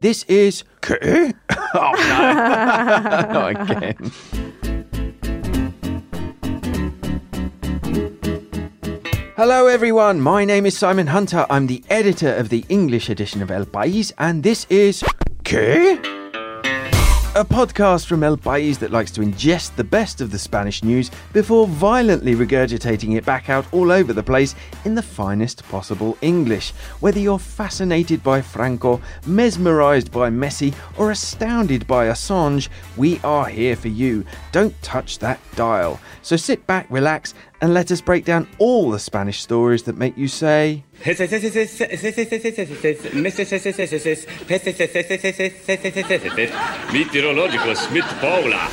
This is. K. Oh, no. Not again. Hello, everyone. My name is Simon Hunter. I'm the editor of the English edition of El País, and this is. ¿Qué? A podcast from El País that likes to ingest the best of the Spanish news before violently regurgitating it back out all over the place in the finest possible English. Whether you're fascinated by Franco, mesmerized by Messi, or astounded by Assange, we are here for you. Don't touch that dial. So sit back, relax, and let us break down all the Spanish stories that make you say. Meteorological Smith Paula.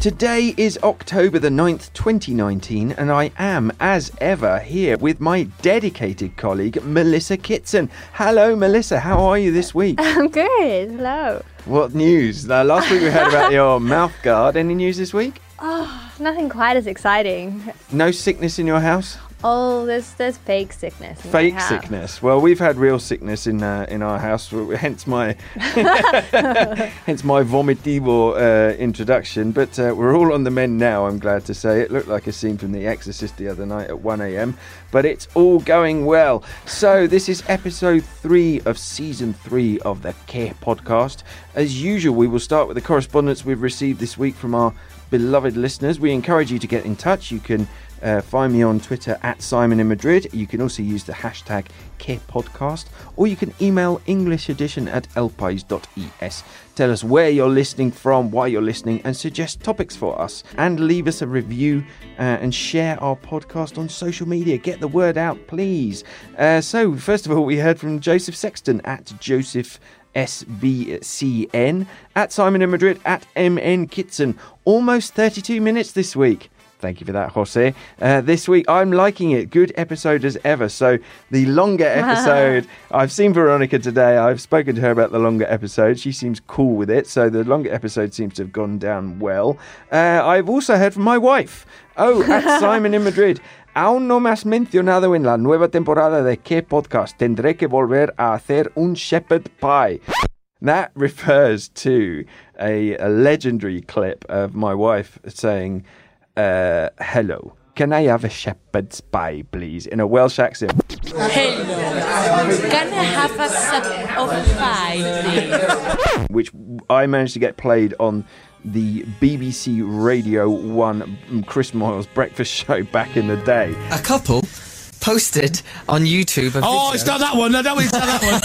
Today is October the 9th, 2019, and I am, as ever, here with my dedicated colleague, Melissa Kitson. Hello, Melissa. How are you this week? I'm good. Hello. What news? Uh, last week we heard about your mouth guard. Any news this week? Oh, nothing quite as exciting. No sickness in your house? Oh, there's there's fake sickness. Fake sickness. Well, we've had real sickness in uh, in our house. Hence my hence my vomitivo uh, introduction. But uh, we're all on the mend now. I'm glad to say. It looked like a scene from The Exorcist the other night at 1 a.m. But it's all going well. So this is episode three of season three of the Care podcast. As usual, we will start with the correspondence we've received this week from our beloved listeners. We encourage you to get in touch. You can uh, find me on Twitter at Simon in Madrid. You can also use the hashtag Podcast, or you can email English edition at elpais.es. Tell us where you're listening from, why you're listening, and suggest topics for us. And leave us a review uh, and share our podcast on social media. Get the word out, please. Uh, so, first of all, we heard from Joseph Sexton at Joseph. SBCN at Simon in Madrid at MN Kitson. Almost 32 minutes this week. Thank you for that, Jose. Uh, this week, I'm liking it. Good episode as ever. So, the longer episode, I've seen Veronica today. I've spoken to her about the longer episode. She seems cool with it. So, the longer episode seems to have gone down well. Uh, I've also heard from my wife. Oh, at Simon in Madrid. Aún no me has mencionado en la nueva temporada de qué podcast. Tendré que volver a hacer un shepherd pie. That refers to a, a legendary clip of my wife saying, uh, hello. Can I have a shepherd's pie, please? In a Welsh accent. Hello. Can I have a of pie, please? Which I managed to get played on the BBC Radio 1 Chris Moyles breakfast show back in the day. a couple posted on YouTube. A Oh, video. it's not that one. No, don't it's not that one.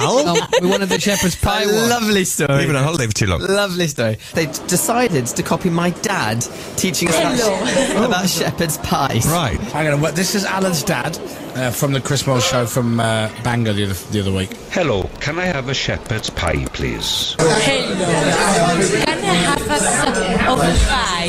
Oh, we wanted the shepherd's pie a one. lovely story. You've been on holiday for too long. Lovely story. They decided to copy my dad teaching us about, about shepherd's pie. Right. I'm gonna. well, This is Alan's dad uh, from the Chris Moyles show from uh, Bangor the other, the other week. Hello, can I have a shepherd's pie, please? Hello. Can I have a sip of pie.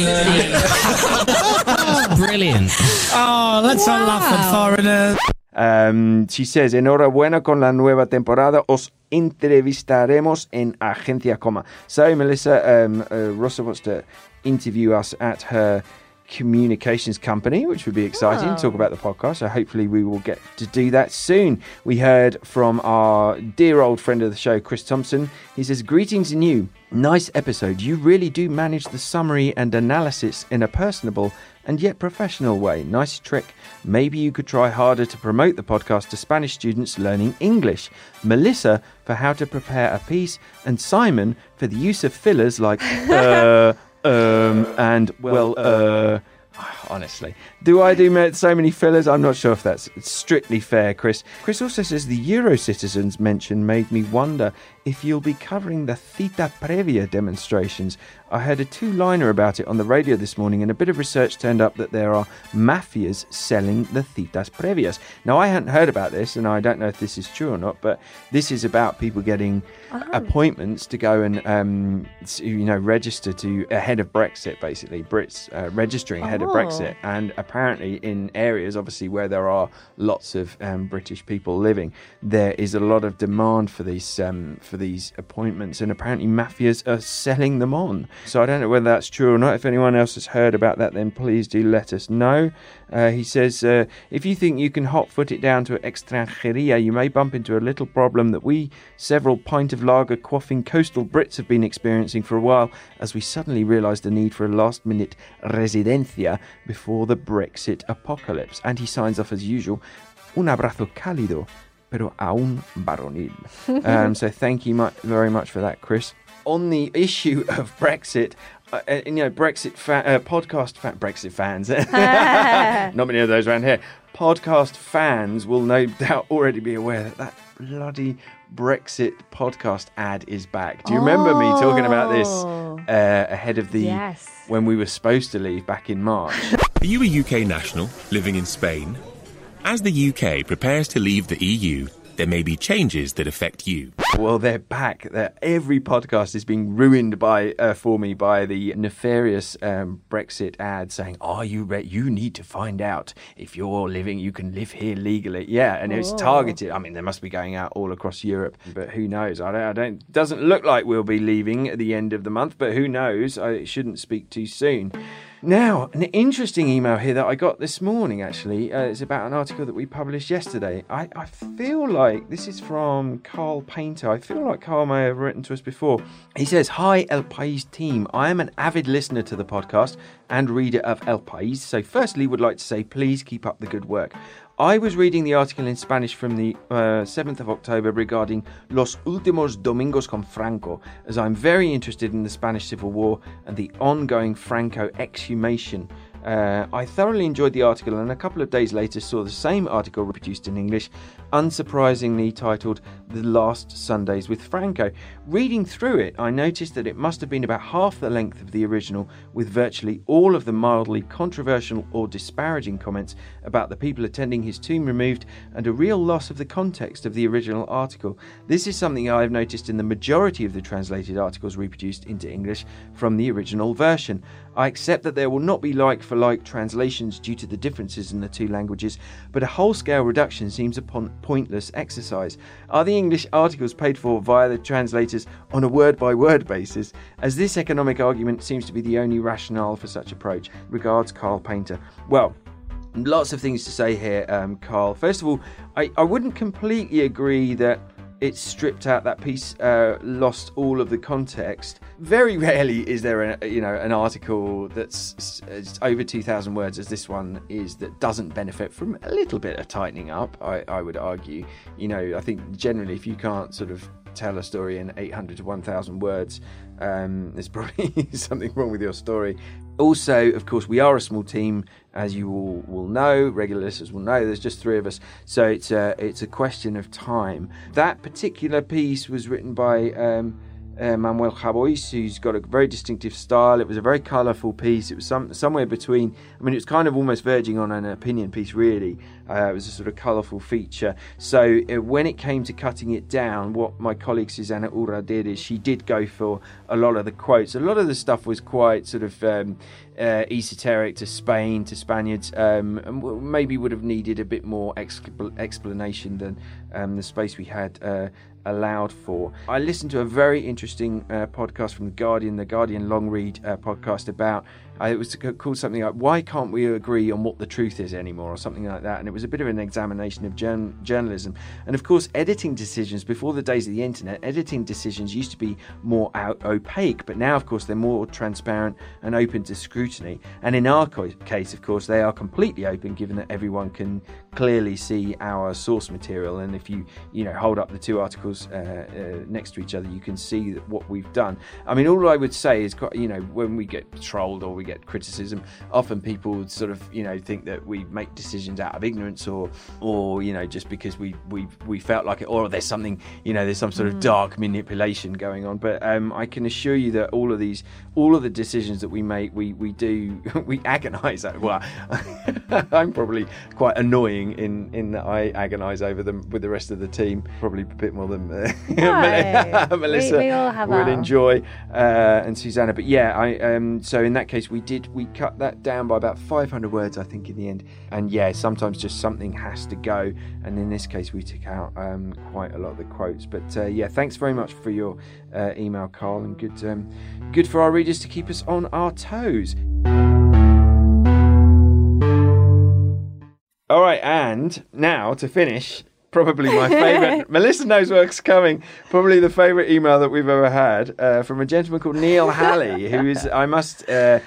Brilliant. Oh, let's all laugh at foreigners. Um, she says, enhorabuena con la nueva temporada. Os entrevistaremos en Agencia Coma. So, Melissa, um, uh, Rossa wants to interview us at her communications company, which would be exciting. Talk about the podcast. So, hopefully, we will get to do that soon. We heard from our dear old friend of the show, Chris Thompson. He says, Greetings and you. Nice episode. You really do manage the summary and analysis in a personable and yet professional way. Nice trick. Maybe you could try harder to promote the podcast to Spanish students learning English. Melissa for how to prepare a piece, and Simon for the use of fillers like uh, um, and well, uh. Honestly, do I do so many fillers? I'm not sure if that's strictly fair, Chris. Chris also says the Euro citizens mention made me wonder if you'll be covering the Cita Previa demonstrations. I heard a two liner about it on the radio this morning, and a bit of research turned up that there are mafias selling the Citas Previas. Now, I hadn't heard about this, and I don't know if this is true or not, but this is about people getting appointments to go and, um, you know, register to ahead of Brexit, basically. Brits uh, registering ahead of Oh. Brexit. Brexit. And apparently, in areas, obviously, where there are lots of um, British people living, there is a lot of demand for these um, for these appointments, and apparently, mafias are selling them on. So I don't know whether that's true or not. If anyone else has heard about that, then please do let us know. Uh, he says, uh, if you think you can hot foot it down to extranjeria, you may bump into a little problem that we, several pint of lager quaffing coastal Brits, have been experiencing for a while as we suddenly realised the need for a last minute residencia before the Brexit apocalypse. And he signs off as usual, un abrazo cálido, pero aún varonil. um, so thank you mu- very much for that, Chris. On the issue of Brexit, uh, uh, you know, Brexit fa- uh, podcast fa- Brexit fans, not many of those around here. Podcast fans will no doubt already be aware that that bloody Brexit podcast ad is back. Do you remember me talking about this Oh. uh, ahead of the Yes. when we were supposed to leave back in March? Are you a UK national living in Spain? As the UK prepares to leave the EU, there may be changes that affect you. Well, they're back. They're, every podcast is being ruined by uh, for me by the nefarious um, Brexit ad saying, "Are you re- You need to find out if you're living. You can live here legally." Yeah, and it's targeted. I mean, they must be going out all across Europe, but who knows? I don't. I don't. Doesn't look like we'll be leaving at the end of the month, but who knows? I shouldn't speak too soon. Now, an interesting email here that I got this morning actually uh, is about an article that we published yesterday. I, I feel like this is from Carl Painter. I feel like Carl may have written to us before. He says, Hi, El País team. I am an avid listener to the podcast and reader of El País. So, firstly, would like to say please keep up the good work. I was reading the article in Spanish from the uh, 7th of October regarding Los Últimos Domingos con Franco, as I'm very interested in the Spanish Civil War and the ongoing Franco exhumation. Uh, I thoroughly enjoyed the article and a couple of days later saw the same article reproduced in English, unsurprisingly titled The Last Sundays with Franco. Reading through it, I noticed that it must have been about half the length of the original, with virtually all of the mildly controversial or disparaging comments about the people attending his tomb removed and a real loss of the context of the original article. This is something I have noticed in the majority of the translated articles reproduced into English from the original version. I accept that there will not be like for like translations due to the differences in the two languages, but a whole scale reduction seems a pointless exercise. Are the English articles paid for via the translators on a word by word basis? As this economic argument seems to be the only rationale for such approach. Regards, Carl Painter. Well, lots of things to say here, um, Carl. First of all, I, I wouldn't completely agree that it stripped out that piece, uh, lost all of the context. Very rarely is there, a, you know, an article that's over two thousand words, as this one is, that doesn't benefit from a little bit of tightening up. I, I would argue. You know, I think generally, if you can't sort of tell a story in 800 to 1000 words um, there's probably something wrong with your story also of course we are a small team as you all will know regular listeners will know there's just three of us so it's a, it's a question of time that particular piece was written by um, uh, Manuel Jabois, who's got a very distinctive style. It was a very colourful piece. It was some somewhere between. I mean, it was kind of almost verging on an opinion piece, really. Uh, it was a sort of colourful feature. So uh, when it came to cutting it down, what my colleague Susanna Urra did is she did go for a lot of the quotes. A lot of the stuff was quite sort of um, uh, esoteric to Spain, to Spaniards, um, and maybe would have needed a bit more expl- explanation than um, the space we had uh, allowed for. I listened to a very interesting uh, podcast from The Guardian, the Guardian long read uh, podcast about. It was called something like "Why Can't We Agree on What the Truth Is Anymore?" or something like that, and it was a bit of an examination of journ- journalism. And of course, editing decisions before the days of the internet, editing decisions used to be more out- opaque, but now, of course, they're more transparent and open to scrutiny. And in our co- case, of course, they are completely open, given that everyone can clearly see our source material. And if you, you know, hold up the two articles uh, uh, next to each other, you can see what we've done. I mean, all I would say is, you know, when we get trolled or we get criticism, often people would sort of, you know, think that we make decisions out of ignorance or, or you know, just because we we we felt like it, or there's something, you know, there's some sort of dark manipulation going on. But um, I can assure you that all of these, all of the decisions that we make, we we do, we agonise over. Well, I'm probably quite annoying in, in that I agonise over them with the rest of the team. Probably a bit more than uh, No. Melissa We- we all have would our- enjoy uh, and Susanna. But yeah, I um, so in that case we did we cut that down by about 500 words I think in the end. And yeah, sometimes just something has to go. And in this case we took out um, quite a lot of the quotes. But uh, yeah, thanks very much for your uh, email, Carl, and good um, good for our readers to keep us on our toes. All right, and now to finish, probably my favourite. Melissa knows what's coming. Probably the favourite email that we've ever had uh, from a gentleman called Neil Halley, who is, I must uh,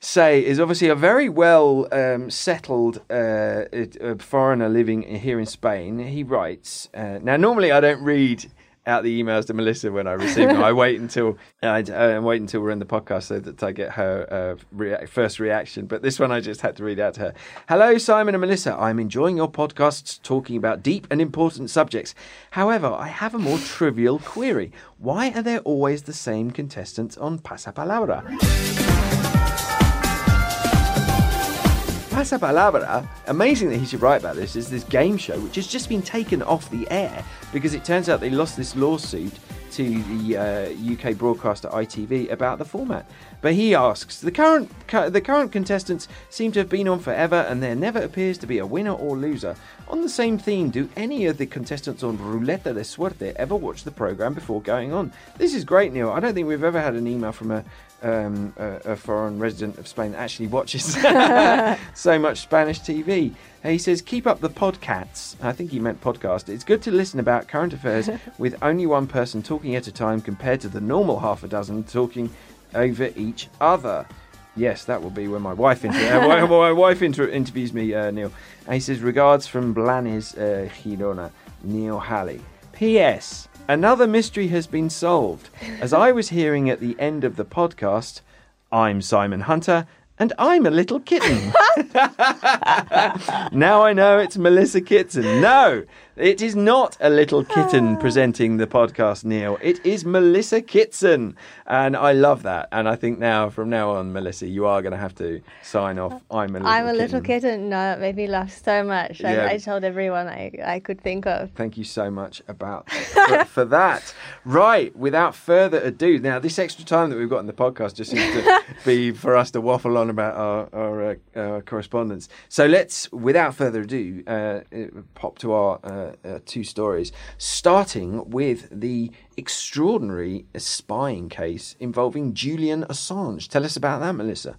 say, is obviously a very well um, settled uh, uh, foreigner living here in Spain. He writes. Uh, now, normally I don't read out the emails to Melissa when I receive them. I wait until I uh, wait until we're in the podcast so that I get her uh, rea- first reaction. But this one I just had to read out to her. Hello, Simon and Melissa. I'm enjoying your podcasts talking about deep and important subjects. However, I have a more trivial query. Why are there always the same contestants on Pasapalabra? Pasapalabra, amazing that he should write about this, is this game show which has just been taken off the air because it turns out they lost this lawsuit to the uh, UK broadcaster ITV about the format. But he asks, the current cu- the current contestants seem to have been on forever and there never appears to be a winner or loser. On the same theme, do any of the contestants on Ruleta de Suerte ever watch the program before going on? This is great, Neil. I don't think we've ever had an email from a um, a, a foreign resident of Spain that actually watches so much Spanish TV. He says, keep up the podcasts. I think he meant podcast. It's good to listen about current affairs with only one person talking at a time compared to the normal half a dozen talking over each other. Yes, that will be when my wife inter- uh, my wife inter- interviews me, uh, Neil. And he says, regards from Blanes uh, Girona, Neil Halley. P.S. Another mystery has been solved. As I was hearing at the end of the podcast, I'm Simon Hunter and I'm a little kitten. now I know it's Melissa Kitson. No, it is not a little kitten presenting the podcast, Neil. It is Melissa Kitson. And I love that. And I think now, from now on, Melissa, you are going to have to sign off. I'm a little I'm a kitten. little kitten. No, that made me laugh so much. Yeah. I, I told everyone I, I could think of. Thank you so much about for, for that. Right, without further ado, now this extra time that we've got in the podcast just seems to be for us to waffle on about our, our, uh, correspondence. So let's, without further ado, uh, uh, pop to our uh, uh, two stories, starting with the extraordinary spying case involving Julian Assange. Tell us about that, Melissa.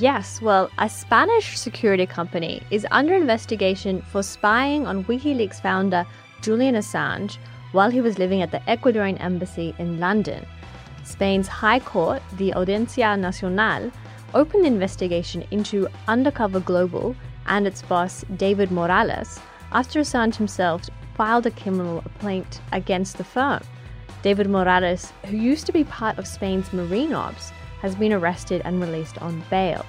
Yes, well, a Spanish security company is under investigation for spying on WikiLeaks founder Julian Assange while he was living at the Ecuadorian embassy in London. Spain's High Court, the Audiencia Nacional, opened the investigation into Undercover Global and its boss, David Morales, after Assange himself filed a criminal complaint against the firm. David Morales, who used to be part of Spain's Marine Ops, has been arrested and released on bail.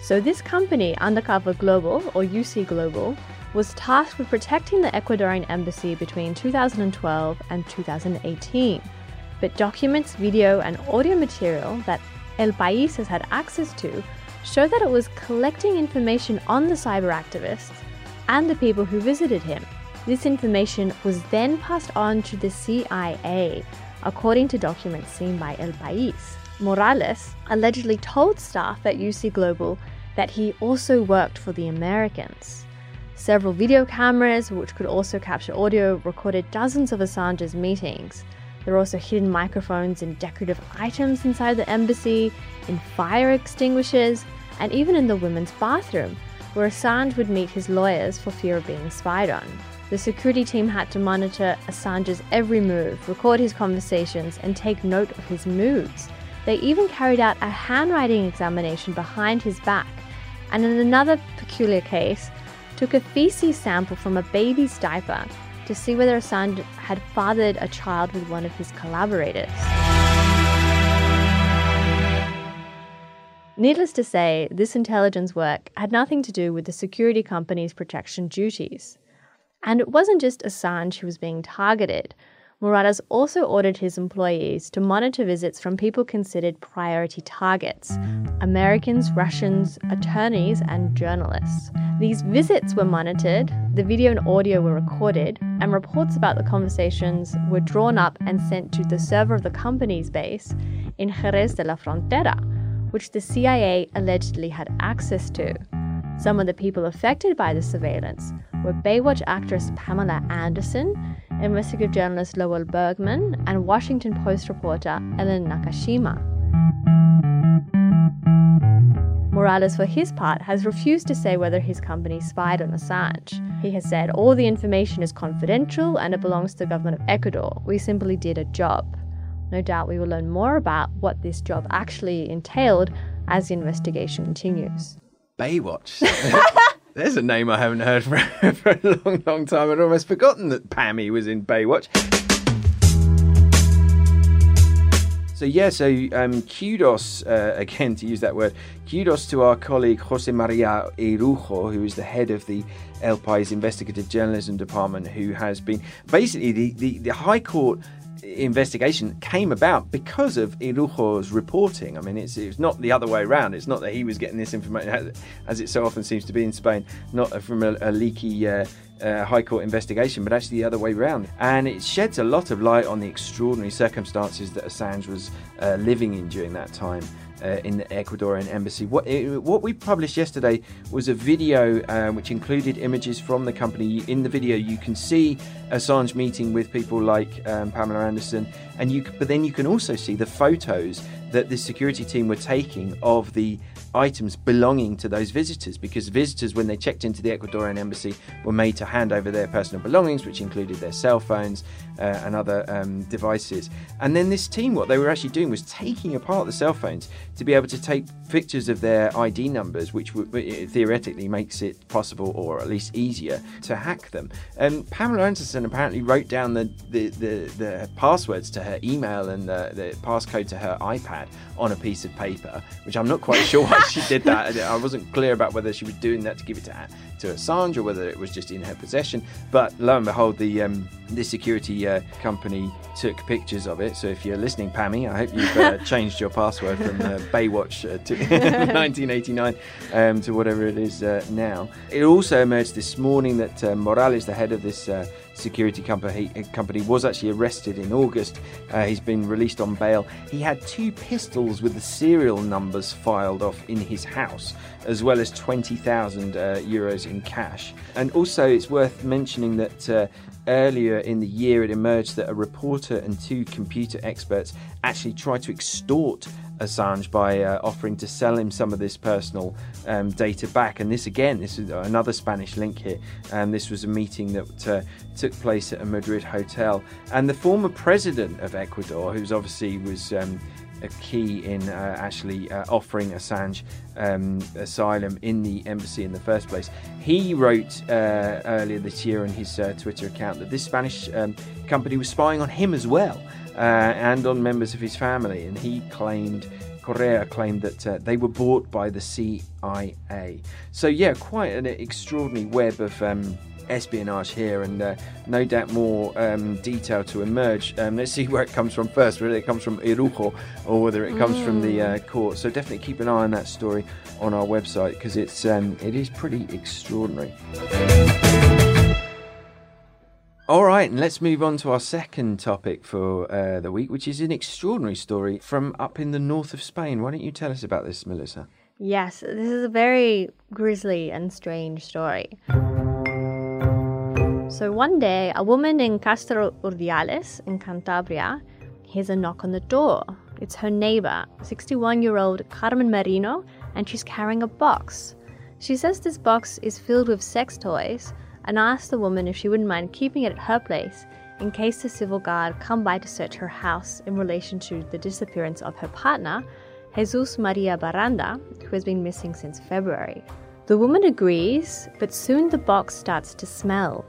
So, this company, Undercover Global, or UC Global, was tasked with protecting the Ecuadorian embassy between 2012 and 2018. But documents, video, and audio material that El País has had access to show that it was collecting information on the cyber activists and the people who visited him. This information was then passed on to the CIA, according to documents seen by El País. Morales allegedly told staff at UC Global that he also worked for the Americans. Several video cameras, which could also capture audio, recorded dozens of Assange's meetings. There are also hidden microphones and decorative items inside the embassy, in fire extinguishers, and even in the women's bathroom, where Assange would meet his lawyers for fear of being spied on. The security team had to monitor Assange's every move, record his conversations, and take note of his moods. They even carried out a handwriting examination behind his back, and in another peculiar case, took a feces sample from a baby's diaper to see whether Assange had fathered a child with one of his collaborators. Needless to say, this intelligence work had nothing to do with the security company's protection duties. And it wasn't just Assange who was being targeted. Morales also ordered his employees to monitor visits from people considered priority targets Americans, Russians, attorneys, and journalists. These visits were monitored, the video and audio were recorded, and reports about the conversations were drawn up and sent to the server of the company's base in Jerez de la Frontera, which the CIA allegedly had access to. Some of the people affected by the surveillance were Baywatch actress Pamela Anderson, investigative journalist Lowell Bergman, and Washington Post reporter Ellen Nakashima. Morales, for his part, has refused to say whether his company spied on Assange. He has said all the information is confidential and it belongs to the government of Ecuador. We simply did a job. No doubt we will learn more about what this job actually entailed as the investigation continues. Baywatch. There's a name I haven't heard for, for a long, long time. I'd almost forgotten that Pammy was in Baywatch. So yeah, so um, kudos uh, again to use that word. Kudos to our colleague Jose Maria Irujo, who is the head of the El País Investigative Journalism Department, who has been basically the, the, the High Court investigation came about because of Irujo's reporting. I mean, it's, it's not the other way around. It's not that he was getting this information, as it so often seems to be in Spain, not from a, a leaky uh, uh, High Court investigation, but actually the other way around. And it sheds a lot of light on the extraordinary circumstances that Assange was uh, living in during that time. Uh, in the Ecuadorian embassy. What, it, what we published yesterday was a video uh, which included images from the company. In the video, you can see Assange meeting with people like um, Pamela Anderson, and you. But then you can also see the photos that the security team were taking of the items belonging to those visitors because visitors, when they checked into the Ecuadorian embassy, were made to hand over their personal belongings, which included their cell phones uh, and other um, devices. And then this team, what they were actually doing was taking apart the cell phones to be able to take pictures of their ID numbers, which theoretically makes it possible or at least easier to hack them. And Pamela Anderson apparently wrote down the, the, the, the passwords to her email and the, the passcode to her iPad on a piece of paper, which I'm not quite sure she did that. I wasn't clear about whether she was doing that to give it to, to Assange or whether it was just in her possession. But lo and behold, the um, the security uh, company took pictures of it. So if you're listening, Pammy, I hope you've uh, changed your password from uh, Baywatch uh, to 1989 um, to whatever it is uh, now. It also emerged this morning that uh, Morales, the head of this security company, company was actually arrested in August. Uh, he's been released on bail. He had two pistols with the serial numbers filed off in his house, as well as 20,000 uh, euros in cash. And also, it's worth mentioning that. Uh, earlier in the year, it emerged that a reporter and two computer experts actually tried to extort Assange by uh, offering to sell him some of this personal um, data back. And this, again, this is another Spanish link here. And this was a meeting that uh, took place at a Madrid hotel. And the former president of Ecuador, who's obviously was. Um, a key in uh, actually uh, offering Assange um, asylum in the embassy in the first place. He wrote uh, earlier this year on his uh, Twitter account that this Spanish um, company was spying on him as well and on members of his family. And he claimed, Correa claimed that uh, they were bought by the CIA. So, yeah, quite an extraordinary web of. Um, espionage here, and uh, no doubt more um, detail to emerge. Um, let's see where it comes from first, whether it comes from Irujo or whether it comes mm. from the uh, court. So definitely keep an eye on that story on our website because it's um, it is pretty extraordinary. All right, and let's move on to our second topic for uh, the week, which is an extraordinary story from up in the north of Spain. Why don't you tell us about this, Melissa? Yes, this is a very grisly and strange story. So one day, a woman in Castro Urdiales in Cantabria hears a knock on the door. It's her neighbor, 61 year old Carmen Merino, and she's carrying a box. She says this box is filled with sex toys and asked the woman if she wouldn't mind keeping it at her place in case the civil guard come by to search her house in relation to the disappearance of her partner, Jesus Maria Baranda, who has been missing since February. The woman agrees, but soon the box starts to smell.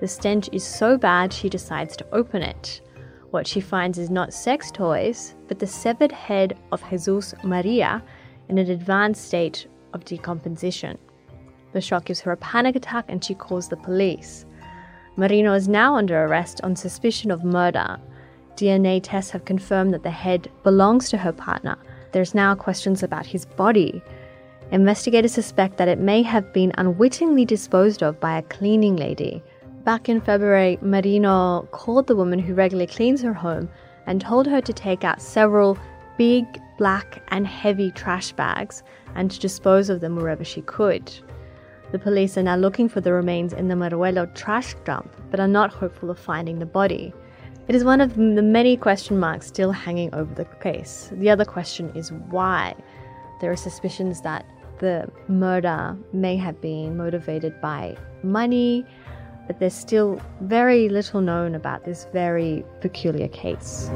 The stench is so bad she decides to open it. What she finds is not sex toys, but the severed head of Jesus Maria in an advanced state of decomposition. The shock gives her a panic attack and she calls the police. Merino is now under arrest on suspicion of murder. DNA tests have confirmed that the head belongs to her partner. There's now questions about his body. Investigators suspect that it may have been unwittingly disposed of by a cleaning lady. Back in February, Merino called the woman who regularly cleans her home and told her to take out several big, black, and heavy trash bags and to dispose of them wherever she could. The police are now looking for the remains in the Meruelo trash dump, but are not hopeful of finding the body. It is one of the many question marks still hanging over the case. The other question is why. There are suspicions that the murder may have been motivated by money, but there's still very little known about this very peculiar case.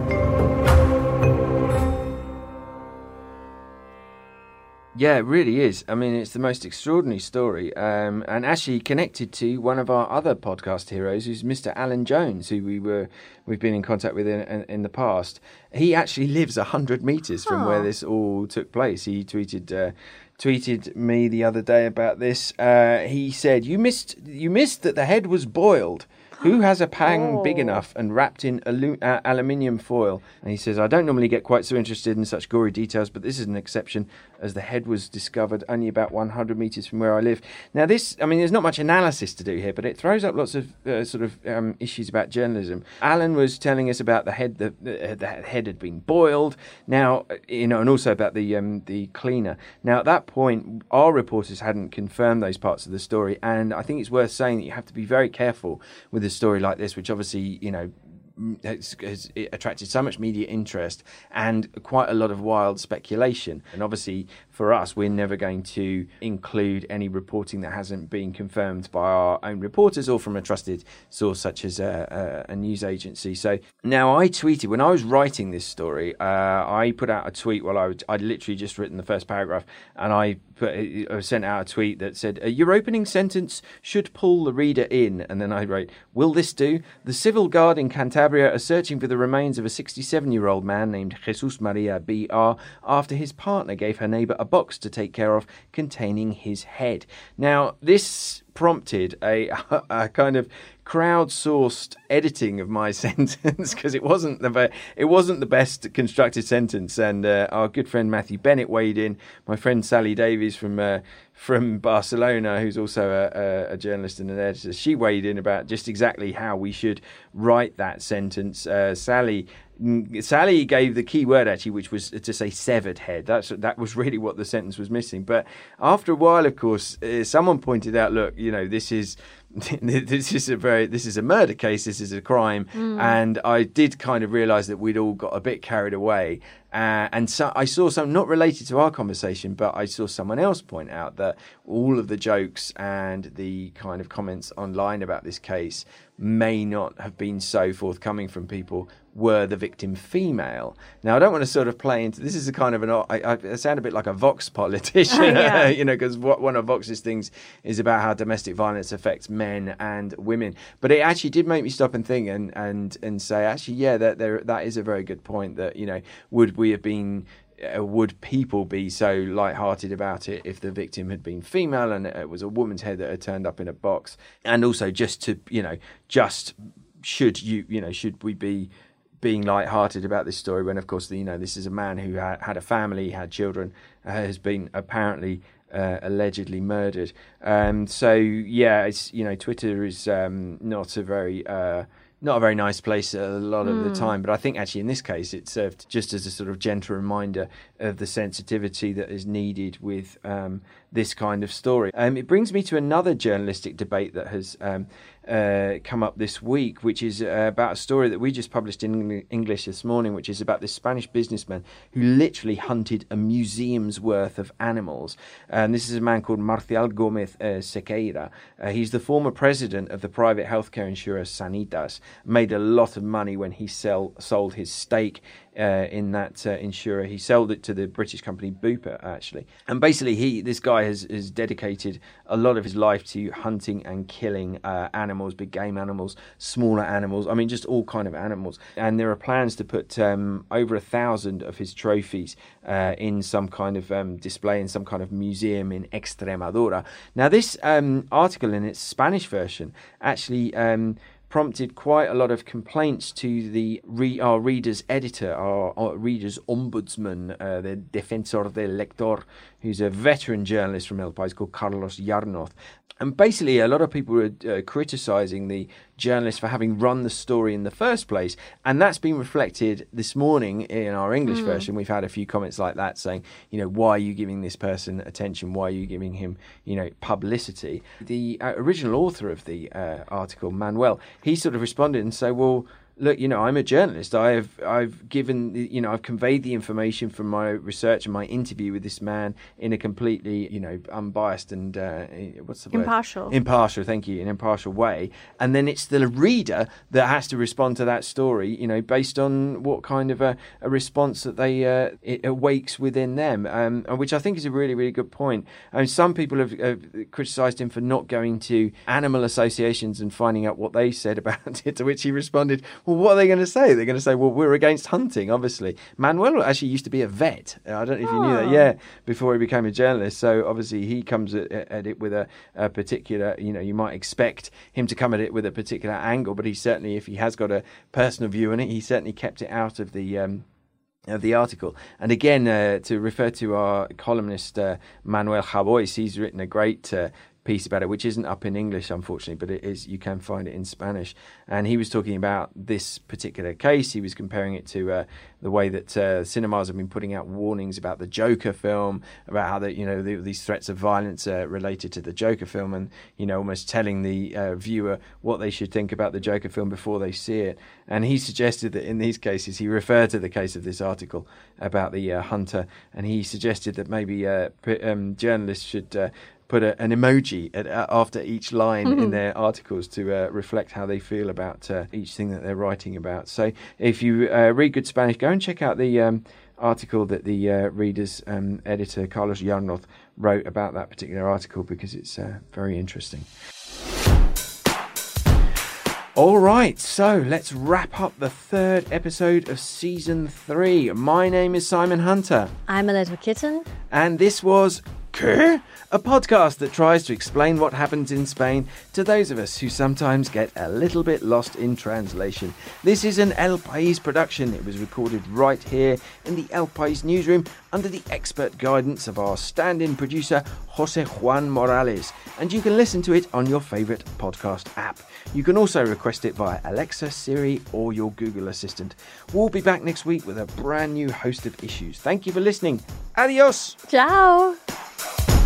Yeah, it really is. I mean, it's the most extraordinary story, um, and actually connected to one of our other podcast heroes, who's Mr. Alan Jones, who we were we've been in contact with in, in, in the past. He actually lives hundred meters from where this all took place. He tweeted. Uh, tweeted me the other day about this. Uh, he said, "You missed. You missed that the head was boiled. Who has a pang big Oh. enough and wrapped in alu- uh, aluminium foil?" And he says, "I don't normally get quite so interested in such gory details, but this is an exception, as the head was discovered only about 100 meters from where I live." Now, this, I mean, there's not much analysis to do here, but it throws up lots of uh, sort of um, issues about journalism. Alan was telling us about the head. The, the, the head had been boiled. Now, uh, you know, and also about the um, the cleaner. Now, at that point, our reporters hadn't confirmed those parts of the story, and I think it's worth saying that you have to be very careful with a story like this, which obviously, you know, has, has attracted so much media interest and quite a lot of wild speculation. And obviously, for us, we're never going to include any reporting that hasn't been confirmed by our own reporters or from a trusted source such as a, a, a news agency. So now I tweeted when I was writing this story, uh, I put out a tweet while I was, I'd literally just written the first paragraph and I put, I sent out a tweet that said, "Uh, Your opening sentence should pull the reader in. And then I wrote, Will this do? The civil guard in Cantabria are searching for the remains of a 67 year old man named Jesus Maria B.R. after his partner gave her neighbour a box to take care of containing his head. Now, this prompted a, a kind of crowdsourced editing of my sentence because it wasn't the it wasn't the best constructed sentence and uh, our good friend Matthew Bennett weighed in my friend Sally Davies from uh, from Barcelona who's also a, a, a journalist and an editor she weighed in about just exactly how we should write that sentence uh, Sally Sally gave the key word actually, which was to say severed head. That's that was really what the sentence was missing. But after a while, of course, uh, someone pointed out, look, you know, this is this is a very this is a murder case. This is a crime, and I did kind of realise that we'd all got a bit carried away. Uh, and so I saw some not related to our conversation, but I saw someone else point out that all of the jokes and the kind of comments online about this case may not have been so forthcoming from people were the victim female. Now, I don't want to sort of play into this. Is a kind of an I, I, sound a bit like a Vox politician, oh, Yeah. you know, because one of Vox's things is about how domestic violence affects men and women. But it actually did make me stop and think and and and say, actually, yeah, that there that is a very good point. That you know, would we have been would people be so light-hearted about it if the victim had been female and it was a woman's head that had turned up in a box? And also just to you know just should you you know should we be being light-hearted about this story when of course you know this is a man who had, had a family had children uh, has been apparently uh, allegedly murdered. Um, so yeah it's you know twitter is um, not a very uh, not a very nice place a lot of the time, but I think actually in this case it served just as a sort of gentle reminder of the sensitivity that is needed with um, this kind of story. Um, it brings me to another journalistic debate that has um, uh, come up this week, which is uh, about a story that we just published in English this morning, which is about this Spanish businessman who literally hunted a museum's worth of animals. And this is a man called Marcial Gomez uh, Sequeira. Uh, he's the former president of the private healthcare insurer Sanitas. Made a lot of money when he sell, sold his stake uh, in that uh, insurer. He sold it to the British company Bupa, actually. And basically, he this guy has, has dedicated a lot of his life to hunting and killing uh, animals, big game animals, smaller animals. I mean, just all kind of animals. And there are plans to put um, over a thousand of his trophies uh, in some kind of um, display in some kind of museum in Extremadura. Now, this um, article in its Spanish version actually um, prompted quite a lot of complaints to the re- our readers' editor, our, our readers' ombudsman, uh, the defensor del lector, who's a veteran journalist from El País called Carlos Yarnoz. And basically, a lot of people were uh, criticizing the journalist for having run the story in the first place. And that's been reflected this morning in our English version. We've had a few comments like that saying, you know, why are you giving this person attention? Why are you giving him, you know, publicity? The uh, original author of the uh, article, Manuel, he sort of responded and said, well, look, you know, I'm a journalist. I have, I've given, you know, I've conveyed the information from my research and my interview with this man in a completely, you know, unbiased and uh, what's the word? Impartial. Impartial, thank you, an impartial way. And then it's the reader that has to respond to that story, you know, based on what kind of a, a response that they uh, it awakes within them, um, and which I think is a really, really good point. I mean, some people have, have criticised him for not going to animal associations and finding out what they said about it. To which he responded, "Well, what are they going to say? They're going to say, well, we're against hunting, obviously." Manuel actually used to be a vet. I don't know if you knew that. Oh. Yeah, before he became a journalist. So obviously he comes at, at it with a, a particular, you know, you might expect him to come at it with a particular angle, but he certainly, if he has got a personal view on it, he certainly kept it out of the. Um, of the article. And again, uh, to refer to our columnist uh, Manuel Javois, he's written a great uh, piece about it, which isn't up in English, unfortunately, but it is. You can find it in Spanish. And he was talking about this particular case. He was comparing it to uh, the way that uh, cinemas have been putting out warnings about the Joker film, about how that you know the, these threats of violence uh, related to the Joker film, and you know almost telling the uh, viewer what they should think about the Joker film before they see it. And he suggested that in these cases, he referred to the case of this article about the uh, hunter, and he suggested that maybe uh, um, journalists should. Put a, an emoji at, uh, after each line in their articles to uh, reflect how they feel about uh, each thing that they're writing about. So, if you uh, read good Spanish, go and check out the um, article that the uh, reader's um, editor Carlos Yarnoz wrote about that particular article because it's uh, very interesting. All right, so let's wrap up the third episode of season three. My name is Simon Hunter, I'm a little kitten. and this was A podcast that tries to explain what happens in Spain to those of us who sometimes get a little bit lost in translation. This is an El País production. It was recorded right here in the El País newsroom under the expert guidance of our stand in producer, Jose Juan Morales, and you can listen to it on your favourite podcast app. You can also request it via Alexa, Siri, or your Google Assistant. We'll be back next week with a brand new host of issues. Thank you for listening. Adios! Ciao! Yeah.